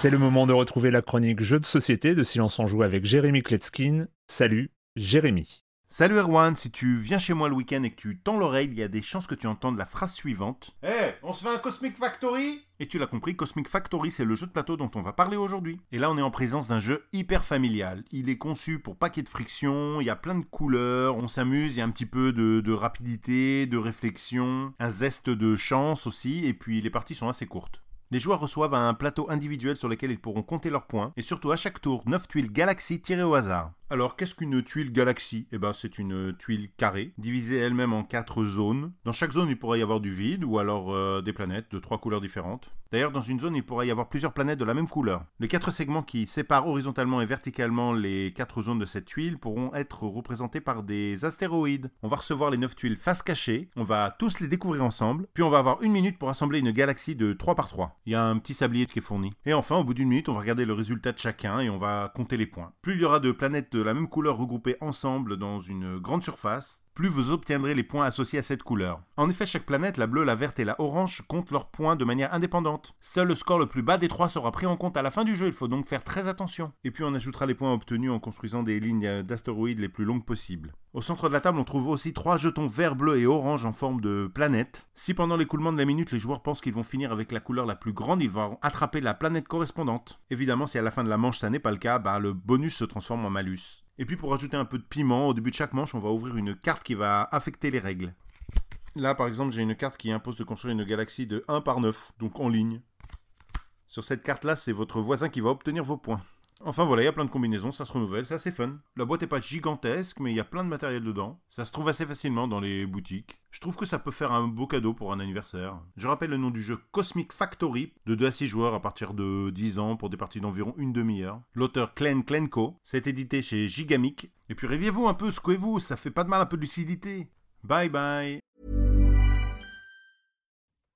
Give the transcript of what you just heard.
C'est le moment de retrouver la chronique Jeux de société de Silence en Joue avec Jérémy Kletskin. Salut, Jérémy. Salut Erwan, si tu viens chez moi le week-end et que tu tends l'oreille, il y a des chances que tu entendes la phrase suivante. Hé, on se fait un Cosmic Factory? Et tu l'as compris, Cosmic Factory, c'est le jeu de plateau dont on va parler aujourd'hui. Et là, on est en présence d'un jeu hyper familial. Il est conçu pour pas qu'il y ait de friction, il y a plein de couleurs, on s'amuse, il y a un petit peu de, de rapidité, de réflexion, un zeste de chance aussi, et puis les parties sont assez courtes. Les joueurs reçoivent un plateau individuel sur lequel ils pourront compter leurs points, et surtout à chaque tour, 9 tuiles Galaxy tirées au hasard. Alors, qu'est-ce qu'une tuile galaxie? Eh ben, c'est une tuile carrée, divisée elle-même en quatre zones. Dans chaque zone, il pourrait y avoir du vide, ou alors euh, des planètes de trois couleurs différentes. D'ailleurs, dans une zone, il pourrait y avoir plusieurs planètes de la même couleur. Les quatre segments qui séparent horizontalement et verticalement les quatre zones de cette tuile pourront être représentés par des astéroïdes. On va recevoir les neuf tuiles face cachée, on va tous les découvrir ensemble, puis on va avoir une minute pour assembler une galaxie de 3 par 3. Il y a un petit sablier qui est fourni. Et enfin, au bout d'une minute, on va regarder le résultat de chacun et on va compter les points. Plus il y aura de planètes de la même couleur regroupées ensemble dans une grande surface, plus vous obtiendrez les points associés à cette couleur. En effet, chaque planète, la bleue, la verte et la orange, comptent leurs points de manière indépendante. Seul le score le plus bas des trois sera pris en compte à la fin du jeu, il faut donc faire très attention. Et puis on ajoutera les points obtenus en construisant des lignes d'astéroïdes les plus longues possibles. Au centre de la table, on trouve aussi trois jetons vert, bleu et orange en forme de planète. Si pendant l'écoulement de la minute, les joueurs pensent qu'ils vont finir avec la couleur la plus grande, ils vont attraper la planète correspondante. Évidemment, si à la fin de la manche ça n'est pas le cas, bah, le bonus se transforme en malus. Et puis pour ajouter un peu de piment, au début de chaque manche, on va ouvrir une carte qui va affecter les règles. Là, par exemple, j'ai une carte qui impose de construire une galaxie de 1 par 9, donc en ligne. Sur cette carte-là, c'est votre voisin qui va obtenir vos points. Enfin voilà, il y a plein de combinaisons, ça se renouvelle, c'est assez fun. La boîte est pas gigantesque, mais il y a plein de matériel dedans. Ça se trouve assez facilement dans les boutiques. Je trouve que ça peut faire un beau cadeau pour un anniversaire. Je rappelle le nom du jeu Cosmic Factory, de 2 à 6 joueurs à partir de 10 ans pour des parties d'environ une demi-heure. L'auteur Clen Klenko, c'est édité chez Gigamic. Et puis réveillez-vous un peu, secouez-vous, ça fait pas de mal un peu de lucidité. Bye bye.